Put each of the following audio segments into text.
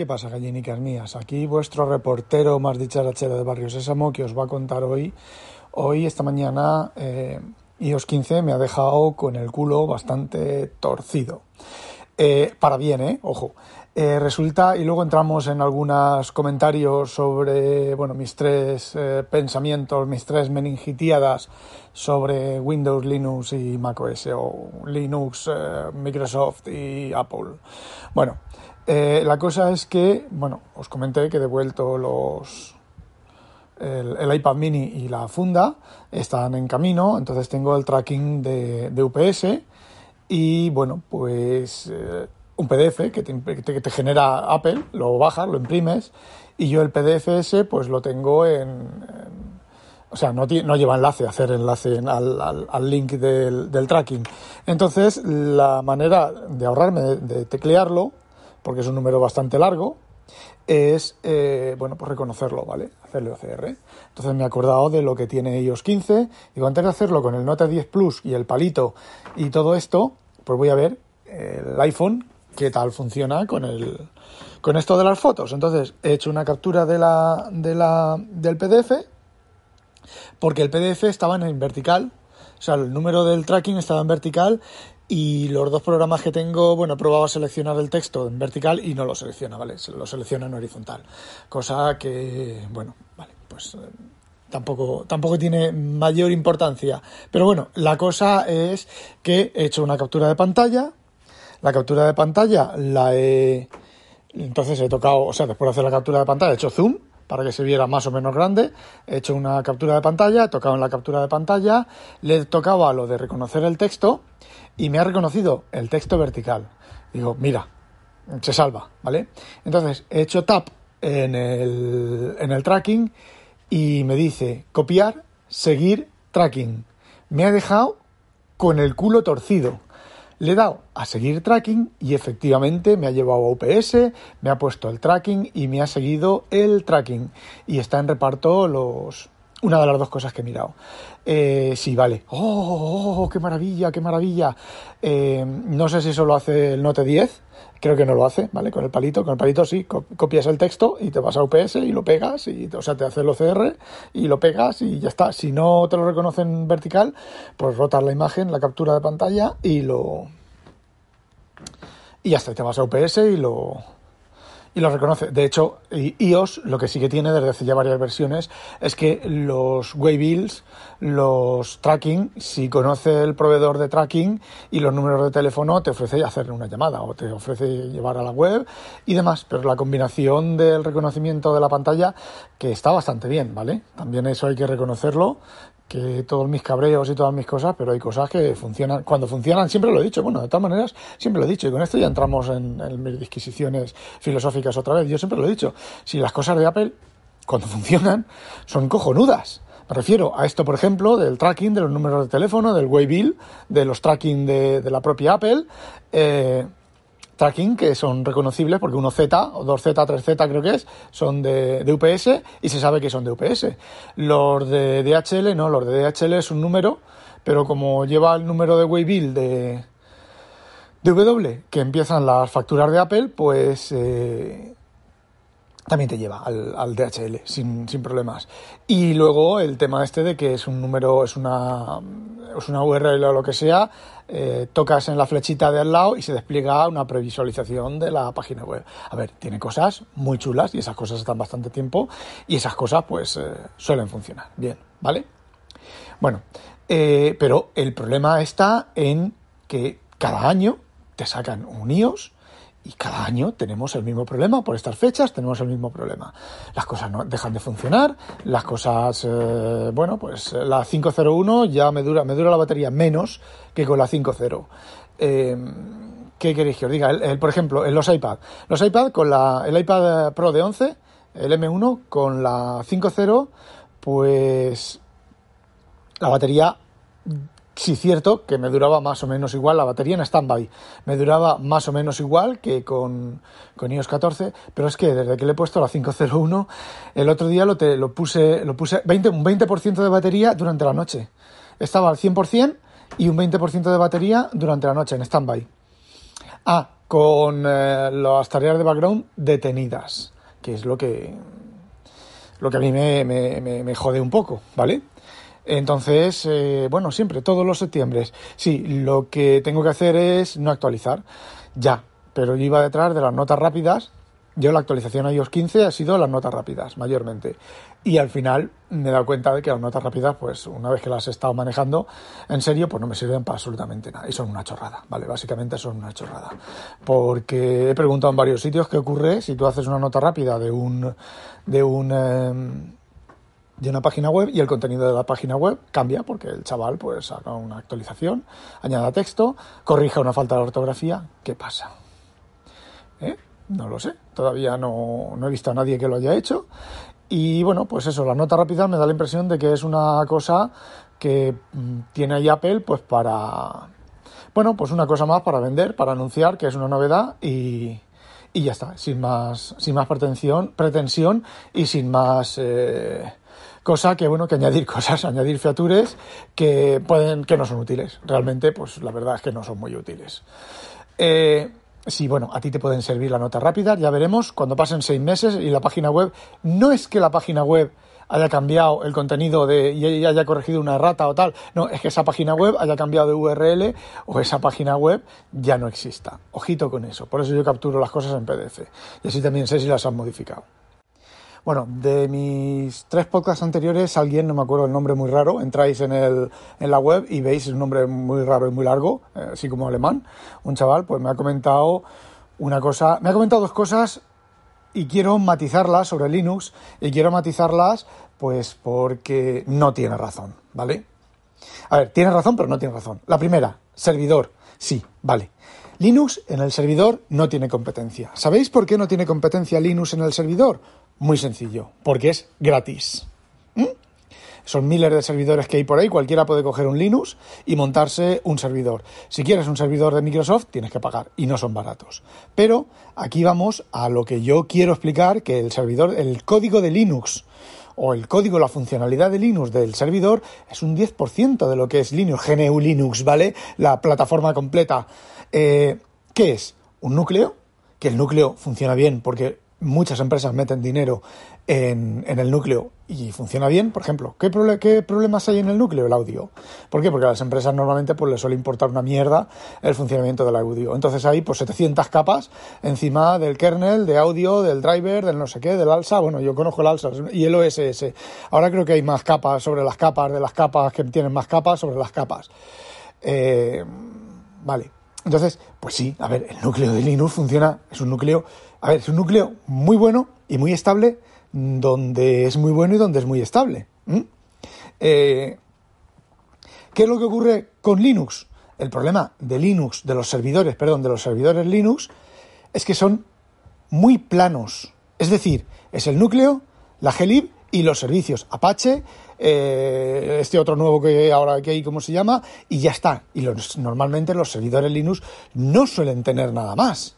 ¿Qué pasa, gallinicas mías? Aquí vuestro reportero más dicharachero de Barrio Sésamo que os va a contar hoy. Hoy, esta mañana, eh, iOS 15 me ha dejado con el culo bastante torcido. Eh, para bien, ¿eh? Ojo. Eh, resulta, y luego entramos en algunos comentarios sobre, bueno, mis tres pensamientos, mis tres meningitiadas sobre Windows, Linux y macOS, o Linux, Microsoft y Apple. Bueno, eh, la cosa es que, bueno, os comenté que he devuelto los, el, iPad mini y la funda están en camino, entonces tengo el tracking de, UPS y bueno, pues eh, un PDF que te, genera Apple, lo bajas, lo imprimes y yo el PDF ese pues lo tengo en, o sea, no, no, lleva enlace, hacer enlace al, al, link del, tracking. Entonces, la manera de ahorrarme de teclearlo, porque es un número bastante largo, es, eh, bueno, pues reconocerlo, ¿vale? Hacerle OCR. Entonces me he acordado de lo que tiene iOS 15. Digo, antes de hacerlo con el Note 10 Plus y el palito y todo esto, pues voy a ver el iPhone qué tal funciona con el con esto de las fotos. Entonces he hecho una captura de la, de la, del PDF porque el PDF estaba en vertical, o sea, el número del tracking estaba en vertical y los dos programas que tengo, bueno, he probado a seleccionar el texto en vertical y no lo selecciona, ¿vale? Lo selecciona en horizontal. Cosa que, bueno, vale, pues tampoco, tampoco tiene mayor importancia. Pero bueno, la cosa es que he hecho una captura de pantalla. La captura de pantalla la he. Entonces he tocado, o sea, después de hacer la captura de pantalla, he hecho zoom para que se viera más o menos grande. He hecho una captura de pantalla, he tocado en la captura de pantalla, le he tocado a lo de reconocer el texto y me ha reconocido el texto vertical. Digo, mira, se salva, ¿vale? Entonces he hecho tap en el, en el tracking y me dice copiar, seguir, tracking. Me ha dejado con el culo torcido. Le he dado a seguir tracking y efectivamente me ha llevado a UPS, me ha puesto el tracking y me ha seguido el tracking. Y está en reparto los, una de las dos cosas que he mirado. Eh, sí, vale. Oh, oh, oh, qué maravilla, qué maravilla! Eh, no sé si eso lo hace el Note 10. Creo que no lo hace, ¿vale? Con el palito. Con el palito sí, copias el texto y te vas a UPS y lo pegas. O sea, te hace el OCR y lo pegas y ya está. Si no te lo reconocen vertical, pues rotas la imagen, la captura de pantalla y lo... Y ya está, te vas a UPS y lo, y lo reconoce. De hecho, iOS lo que sí que tiene desde hace ya varias versiones es que los waybills, los tracking, si conoce el proveedor de tracking y los números de teléfono, te ofrece hacer una llamada o te ofrece llevar a la web y demás. Pero la combinación del reconocimiento de la pantalla, que está bastante bien, ¿vale? También eso hay que reconocerlo que todos mis cabreos y todas mis cosas, pero hay cosas que funcionan. Cuando funcionan, siempre lo he dicho, bueno, de todas maneras, siempre lo he dicho, y con esto ya entramos en, mis disquisiciones filosóficas otra vez. Yo siempre lo he dicho, si las cosas de Apple, cuando funcionan, son cojonudas. Me refiero a esto, por ejemplo, del tracking de los números de teléfono, del waybill, de los tracking de, de la propia Apple. Eh, tracking que son reconocibles porque uno Z o 2Z, 3Z creo que es, son de, de, UPS y se sabe que son de UPS. Los de DHL no, los de DHL es un número, pero como lleva el número de Waybill de, de W que empiezan las facturas de Apple, pues eh, también te lleva al, DHL sin, sin, problemas. Y luego el tema este de que es un número, es una, es una URL o lo que sea, eh, tocas en la flechita de al lado y se despliega una previsualización de la página web. A ver, tiene cosas muy chulas y esas cosas están bastante tiempo y esas cosas pues eh, suelen funcionar bien, ¿vale? Bueno, eh, pero el problema está en que cada año te sacan un iOS y cada año tenemos el mismo problema, por estas fechas tenemos el mismo problema. Las cosas no dejan de funcionar, las cosas, eh, bueno, pues la 501 ya me dura, me dura la batería menos que con la 5.0. Eh, ¿Qué queréis que os diga? El, por ejemplo, en los iPad. Los iPad con la, el iPad Pro de 11, el M1, con la 5.0, pues la batería sí cierto que me duraba más o menos igual la batería en standby. Me duraba más o menos igual que con, con iOS 14, pero es que desde que le he puesto la 501, el otro día lo, te, lo puse, lo puse 20, un 20% de batería durante la noche. Estaba al 100% y un 20% de batería durante la noche en standby. Ah, con eh, las tareas de background detenidas, que es lo que, lo que a mí me, me, jode un poco, ¿vale? Entonces, eh, bueno, siempre, todos los septiembre. Sí, lo que tengo que hacer es no actualizar, ya, pero yo iba detrás de las notas rápidas yo la actualización a iOS 15 ha sido las notas rápidas, mayormente. Y al final me he dado cuenta de que las notas rápidas, pues una vez que las he estado manejando, en serio, pues no me sirven para absolutamente nada. Y son una chorrada, ¿vale? Básicamente son una chorrada. Porque he preguntado en varios sitios qué ocurre si tú haces una nota rápida de un... de un... Em, de una página web y el contenido de la página web cambia porque el chaval pues haga una actualización, añada texto, corrija una falta de ortografía, ¿qué pasa? ¿Eh? No lo sé, todavía no, he visto a nadie que lo haya hecho. Y bueno, pues eso, la nota rápida me da la impresión de que es una cosa que mm, tiene ahí Apple pues para... Bueno, pues una cosa más para vender, para anunciar que es una novedad y, y ya está, sin más, sin más pretensión, pretensión y sin más eh, cosa que bueno que añadir cosas, añadir features que pueden, que no son útiles. Realmente, pues la verdad es que no son muy útiles. Eh, Sí, bueno, a ti te pueden servir la nota rápida, ya veremos, cuando pasen seis meses y la página web, no es que la página web haya cambiado el contenido de, y haya corregido una errata o tal, no, es que esa página web haya cambiado de URL o esa página web ya no exista. Ojito con eso, por eso yo capturo las cosas en PDF y así también sé si las han modificado. Bueno, de mis tres podcasts anteriores, alguien, no me acuerdo el nombre muy raro, entráis en, el, en la web y veis un nombre muy raro y muy largo, eh, así como alemán, un chaval, pues me ha comentado una cosa, me ha comentado dos cosas y quiero matizarlas sobre Linux y quiero matizarlas pues porque no tiene razón, ¿vale? A ver, tiene razón, pero no tiene razón. La primera, servidor, sí, vale. Linux en el servidor no tiene competencia. ¿Sabéis por qué no tiene competencia Linux en el servidor? Muy sencillo, porque es gratis. ¿Mm? Son miles de servidores que hay por ahí, cualquiera puede coger un Linux y montarse un servidor. Si quieres un servidor de Microsoft, tienes que pagar y no son baratos. Pero aquí vamos a lo que yo quiero explicar, que el servidor, el código de Linux o el código, la funcionalidad de Linux del servidor es un 10% de lo que es Linux, GNU Linux, ¿vale? La plataforma completa. Eh, ¿Qué es? Un núcleo, que el núcleo funciona bien porque muchas empresas meten dinero en, el núcleo y funciona bien, por ejemplo, ¿qué, ¿qué, problemas hay en el núcleo? El audio. ¿Por qué? Porque a las empresas normalmente pues, les suele importar una mierda el funcionamiento del audio. Entonces hay pues 700 capas encima del kernel, de audio, del driver, del no sé qué, del ALSA. Bueno, yo conozco el ALSA y el OSS. Ahora creo que hay más capas sobre las capas, de las capas que tienen más capas sobre las capas. Eh, vale. Entonces, pues sí, a ver, el núcleo de Linux funciona, es un núcleo a ver, es un núcleo muy bueno y muy estable, donde es muy bueno y donde es muy estable. Eh, ¿Qué es lo que ocurre con Linux? El problema de Linux, de los servidores, perdón, de los servidores Linux, es que son muy planos. Es decir, es el núcleo, la glib y los servicios Apache, eh, este otro nuevo que ahora que hay, ¿cómo se llama? Y ya está. Y normalmente los servidores Linux no suelen tener nada más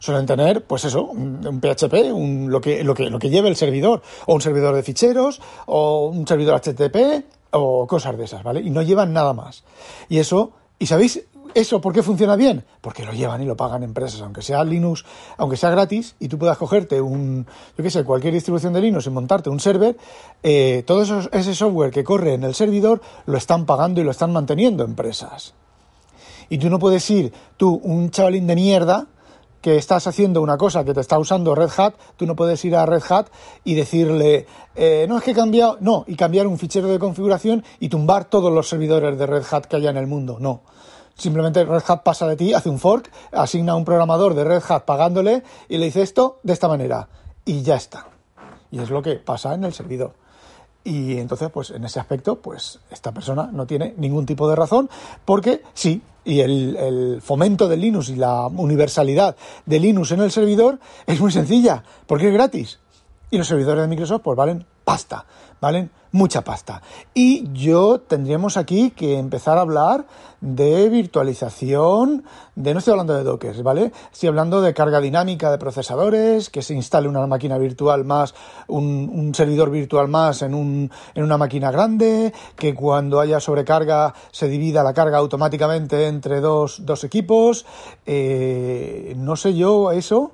suelen tener, pues eso, un, PHP, un, lo, que, lo, que, lo que lleve el servidor, o un servidor de ficheros, o un servidor HTTP, o cosas de esas, ¿vale? Y no llevan nada más. Y eso, ¿y sabéis eso por qué funciona bien? Porque lo llevan y lo pagan empresas, aunque sea Linux, aunque sea gratis, y tú puedas cogerte un, yo qué sé, cualquier distribución de Linux y montarte un server, eh, todo eso, ese software que corre en el servidor lo están pagando y lo están manteniendo empresas. Y tú no puedes ir, tú, un chavalín de mierda, que estás haciendo una cosa que te está usando Red Hat, tú no puedes ir a Red Hat y decirle, eh, no es que he cambiado, no, y cambiar un fichero de configuración y tumbar todos los servidores de Red Hat que haya en el mundo, no. Simplemente Red Hat pasa de ti, hace un fork, asigna a un programador de Red Hat pagándole y le dice esto de esta manera. Y ya está. Y es lo que pasa en el servidor. Y entonces, pues en ese aspecto, pues esta persona no tiene ningún tipo de razón, porque sí, y el, fomento de Linux y la universalidad de Linux en el servidor es muy sencilla, porque es gratis. Y los servidores de Microsoft pues valen pasta, valen mucha pasta. Y yo tendríamos aquí que empezar a hablar de virtualización, de no estoy hablando de Docker, ¿vale? Estoy hablando de carga dinámica de procesadores, que se instale una máquina virtual más, un, servidor virtual más en, un, en una máquina grande, que cuando haya sobrecarga se divida la carga automáticamente entre dos, dos equipos. Eh, no sé yo eso.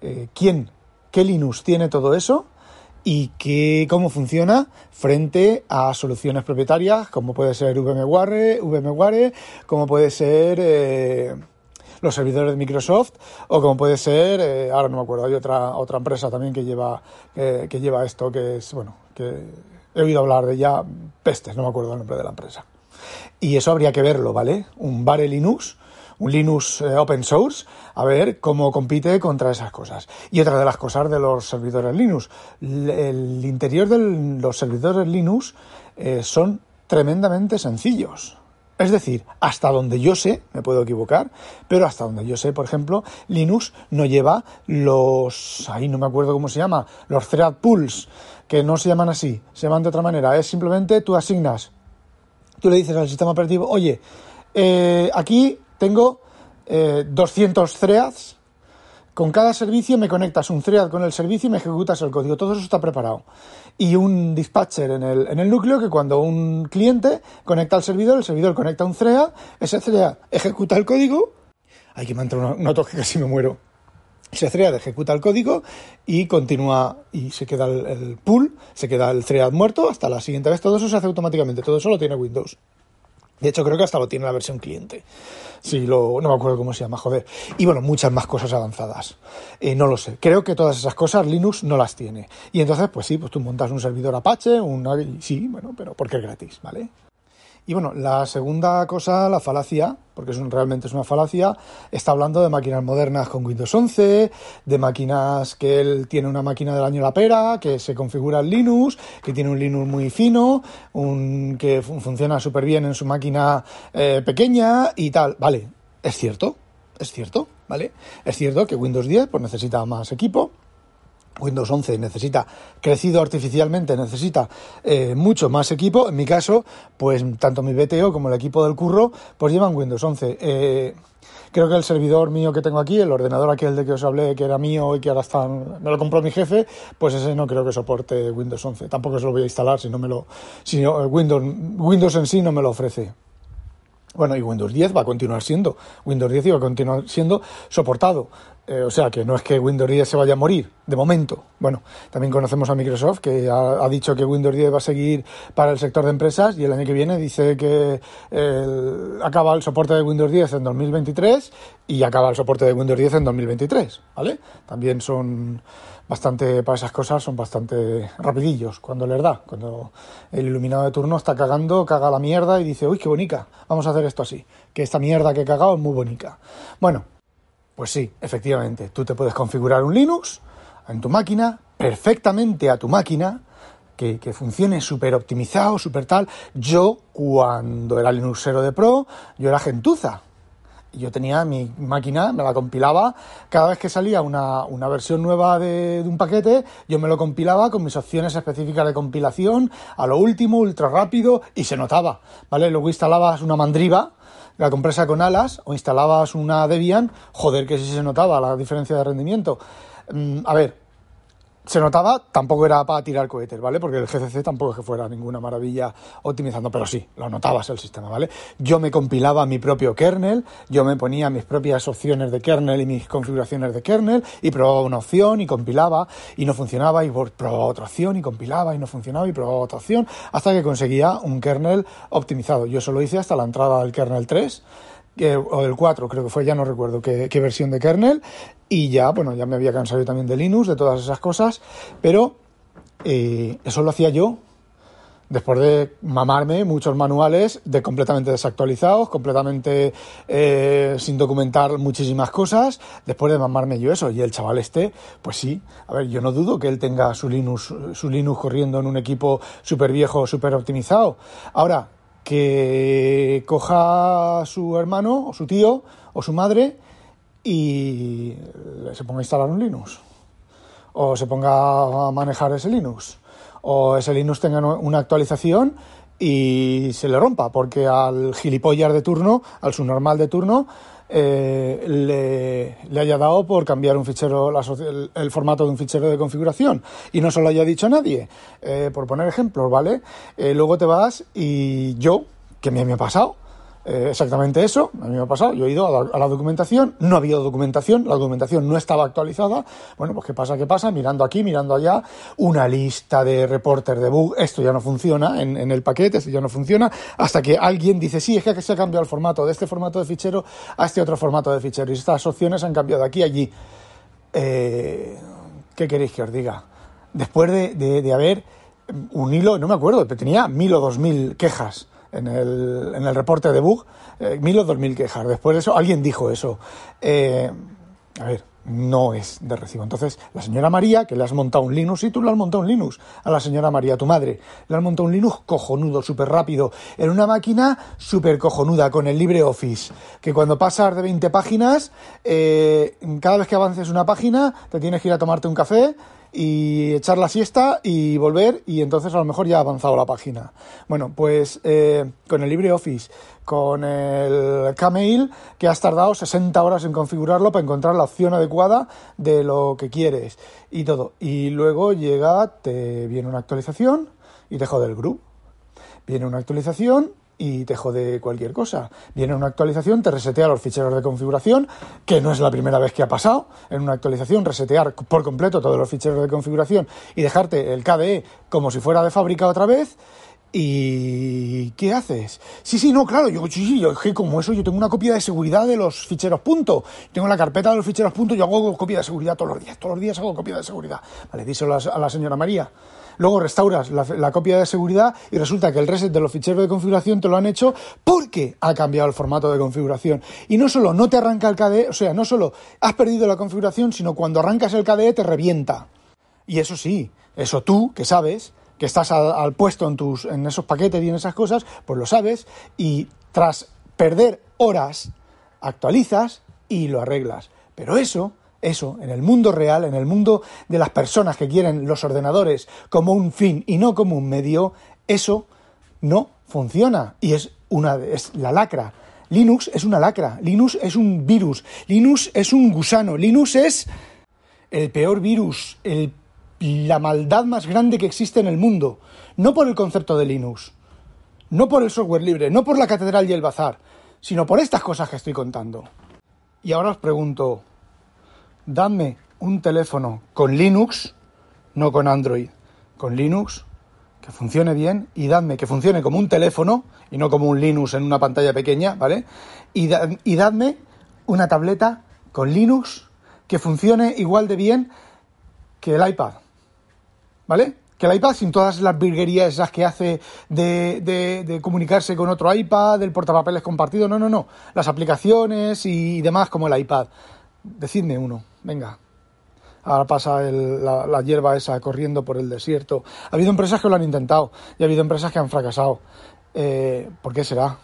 Eh, ¿Quién? ¿Qué Linux tiene todo eso? Y que, cómo funciona frente a soluciones propietarias como puede ser VMware, VMware como puede ser eh, los servidores de Microsoft o como puede ser, eh, ahora no me acuerdo, hay otra, otra empresa también que lleva, que lleva esto, que es, bueno, que he oído hablar de ya, pestes, no me acuerdo el nombre de la empresa. Y eso habría que verlo, ¿vale? Un Bare Linux un Linux eh, open source, a ver cómo compite contra esas cosas. Y otra de las cosas de los servidores Linux, el interior de los servidores Linux eh, son tremendamente sencillos. Es decir, hasta donde yo sé, me puedo equivocar, pero hasta donde yo sé, por ejemplo, Linux no lleva los, ahí no me acuerdo cómo se llama, los thread pools, que no se llaman así, se llaman de otra manera. Es simplemente tú asignas, tú le dices al sistema operativo, oye, eh, aquí tengo 200 eh, threads. Con cada servicio me conectas un thread con el servicio y me ejecutas el código. Todo eso está preparado. Y un dispatcher en el, en el núcleo que cuando un cliente conecta al servidor, el servidor conecta un thread, ese thread ejecuta el código. Hay que mantener una, toque que casi me muero. Ese thread ejecuta el código y continúa y se queda el, el, pool, se queda el thread muerto hasta la siguiente vez. Todo eso se hace automáticamente, todo eso lo tiene Windows. De hecho, creo que hasta lo tiene la versión cliente. Sí, lo, no me acuerdo cómo se llama, joder. Y bueno, muchas más cosas avanzadas. Eh, no lo sé. Creo que todas esas cosas Linux no las tiene. Y entonces, pues sí, pues tú montas un servidor Apache, un... Sí, bueno, pero porque es gratis, ¿vale? Y bueno, la segunda cosa, la falacia, porque es realmente es una falacia, está hablando de máquinas modernas con Windows 11, de máquinas que él tiene una máquina del año la pera, que se configura en Linux, que tiene un Linux muy fino, un, que funciona súper bien en su máquina eh, pequeña y tal. Vale, es cierto, es cierto, ¿vale? Es cierto que Windows 10 pues, necesita más equipo, Windows 11 necesita, crecido artificialmente, necesita eh, mucho más equipo. En mi caso, pues tanto mi BTO como el equipo del curro, pues llevan Windows 11. Eh, creo que el servidor mío que tengo aquí, el ordenador aquel de que os hablé, que era mío y que ahora está, me lo compró mi jefe, pues ese no creo que soporte Windows 11. Tampoco se lo voy a instalar si no me lo, si Windows, Windows en sí no me lo ofrece. Bueno, y Windows 10 va a continuar siendo. Windows 10 va a continuar siendo soportado. Eh, o sea que no es que Windows 10 se vaya a morir, de momento. Bueno, también conocemos a Microsoft que ha, dicho que Windows 10 va a seguir para el sector de empresas y el año que viene dice que acaba el soporte de Windows 10 en 2023 y acaba el soporte de Windows 10 en 2023, ¿vale? También son bastante, para esas cosas, son bastante rapidillos cuando les da. Cuando el iluminado de turno está cagando, caga la mierda y dice, uy, qué bonita, vamos a hacer esto así, que esta mierda que he cagado es muy bonita. Bueno, pues sí, efectivamente, tú te puedes configurar un Linux en tu máquina, perfectamente a tu máquina, que, funcione súper optimizado, súper tal. Yo, cuando era Linuxero de Pro, yo era gentuza. Yo tenía mi máquina, me la compilaba. Cada vez que salía una, versión nueva de, de, un paquete, yo me lo compilaba con mis opciones específicas de compilación, a lo último, ultra rápido, y se notaba, ¿vale? Luego instalabas una mandriva, la compresa con alas o instalabas una Debian, joder, que sí se notaba la diferencia de rendimiento. Mm, a ver, se notaba, tampoco era para tirar cohetes, ¿vale? Porque el GCC tampoco es que fuera ninguna maravilla optimizando, pero sí, lo notabas el sistema, ¿vale? Yo me compilaba mi propio kernel, yo me ponía mis propias opciones de kernel y mis configuraciones de kernel y probaba una opción y compilaba y no funcionaba y probaba otra opción y compilaba y no funcionaba y probaba otra opción hasta que conseguía un kernel optimizado. Yo eso lo hice hasta la entrada del kernel 3 o del 4, creo que fue, ya no recuerdo qué, versión de kernel, y ya, bueno, ya me había cansado yo también de Linux, de todas esas cosas, pero eh, eso lo hacía yo después de mamarme muchos manuales de completamente desactualizados, completamente eh, sin documentar muchísimas cosas, después de mamarme yo eso. Y el chaval este, pues sí, a ver, yo no dudo que él tenga su Linux, su Linux corriendo en un equipo súper viejo, súper optimizado. Ahora, que coja a su hermano o su tío o su madre y se ponga a instalar un Linux. o se ponga a manejar ese Linux, o ese Linux tenga una actualización y se le rompa, porque al gilipollas de turno, al subnormal de turno, eh, le, haya dado por cambiar un fichero, el, formato de un fichero de configuración y no se lo haya dicho a nadie. Eh, por poner ejemplos, ¿vale? Eh, luego te vas y yo, que me, me ha pasado, eh, exactamente eso, a mí me ha pasado, yo he ido a la, documentación, no había documentación, la documentación no estaba actualizada, bueno, pues qué pasa, qué pasa, mirando aquí, mirando allá, una lista de reportes de bug, esto ya no funciona en, el paquete, esto ya no funciona, hasta que alguien dice, sí, es que se ha cambiado el formato de este formato de fichero a este otro formato de fichero, y estas opciones han cambiado de aquí a allí. Eh, ¿Qué queréis que os diga? Después de, de haber un hilo, no me acuerdo, pero tenía mil o dos mil quejas en el, en el reporte de bug, eh, mil o dos mil quejas. Después de eso, alguien dijo eso. Eh, a ver, no es de recibo. Entonces, la señora María, que le has montado un Linux, y tú le has montado un Linux a la señora María, tu madre, le has montado un Linux cojonudo, súper rápido, en una máquina súper cojonuda, con el LibreOffice, que cuando pasas de 20 páginas, eh, cada vez que avances una página, te tienes que ir a tomarte un café y echar la siesta y volver y entonces a lo mejor ya ha avanzado la página. Bueno, pues eh, con el LibreOffice, con el Kmail, que has tardado 60 horas en configurarlo para encontrar la opción adecuada de lo que quieres y todo. Y luego llega, te viene una actualización y te jode el grupo. Viene una actualización y te jode cualquier cosa. Viene una actualización, te resetea los ficheros de configuración, que no es la primera vez que ha pasado. En una actualización, resetear por completo todos los ficheros de configuración y dejarte el KDE como si fuera de fábrica otra vez. ¿Y qué haces? Sí, sí, no, claro, yo, sí, yo, como eso, yo tengo una copia de seguridad de los ficheros punto. Tengo la carpeta de los ficheros punto, yo hago copia de seguridad todos los días, todos los días hago copia de seguridad. Vale, díselo a la señora María. Luego restauras la, copia de seguridad y resulta que el reset de los ficheros de configuración te lo han hecho porque ha cambiado el formato de configuración. Y no solo no te arranca el KDE, o sea, no solo has perdido la configuración, sino cuando arrancas el KDE te revienta. Y eso sí, eso tú, que sabes, que estás al, puesto en, tus, en esos paquetes y en esas cosas, pues lo sabes y tras perder horas actualizas y lo arreglas. Pero eso eso, en el mundo real, en el mundo de las personas que quieren los ordenadores como un fin y no como un medio, eso no funciona y es una es la lacra. Linux es una lacra, Linux es un virus, Linux es un gusano, Linux es el peor virus, la maldad más grande que existe en el mundo, no por el concepto de Linux, no por el software libre, no por la catedral y el bazar, sino por estas cosas que estoy contando. Y ahora os pregunto, Dame un teléfono con Linux, no con Android, con Linux, que funcione bien y dadme que funcione como un teléfono y no como un Linux en una pantalla pequeña, ¿vale? Y, dadme una tableta con Linux que funcione igual de bien que el iPad, ¿vale? Que el iPad sin todas las virguerías esas que hace de, comunicarse con otro iPad, del portapapeles compartido, no, no, no. Las aplicaciones y demás como el iPad. Decidme uno, venga. Ahora pasa la, hierba esa corriendo por el desierto. Ha habido empresas que lo han intentado y ha habido empresas que han fracasado. Eh, ¿Por qué será?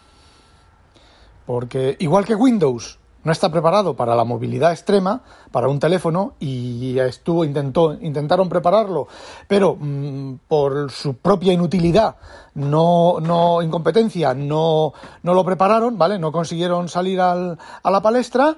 Porque igual que Windows no está preparado para la movilidad extrema, para un teléfono, y estuvo, intentó, intentaron prepararlo, pero mm, por su propia inutilidad, no, no incompetencia, no, no lo prepararon, ¿vale? No consiguieron salir al, a la palestra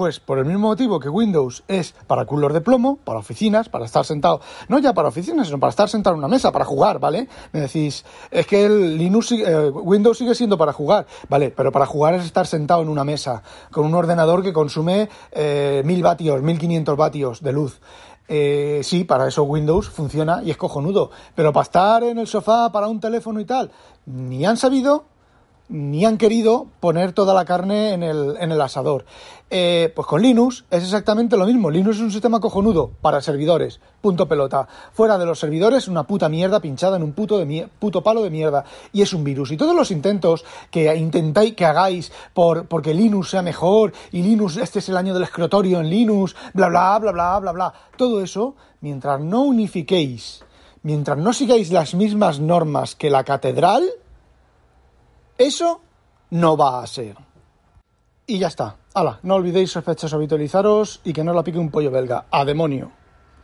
pues por el mismo motivo que Windows es para culos de plomo, para oficinas, para estar sentado, no ya para oficinas, sino para estar sentado en una mesa, para jugar, ¿vale? Me decís, es que el Linux, eh, Windows sigue siendo para jugar, ¿vale? Pero para jugar es estar sentado en una mesa, con un ordenador que consume eh, 1000 vatios, 1500 vatios de luz. Eh, sí, para eso Windows funciona y es cojonudo, pero para estar en el sofá, para un teléfono y tal, ni han sabido ni han querido poner toda la carne en el, en el asador. Eh, pues con Linux es exactamente lo mismo. Linux es un sistema cojonudo para servidores. Punto pelota. Fuera de los servidores, una puta mierda pinchada en un puto, de puto palo de mierda. Y es un virus. Y todos los intentos que intentáis que hagáis por porque Linux sea mejor y Linux, este es el año del escritorio en Linux, bla bla bla bla bla bla. Todo eso, mientras no unifiquéis, mientras no sigáis las mismas normas que la catedral, eso no va a ser. Y ya está. Hala, no olvidéis sospechosos habitualizaros y que no la pique un pollo belga. ¡A demonio!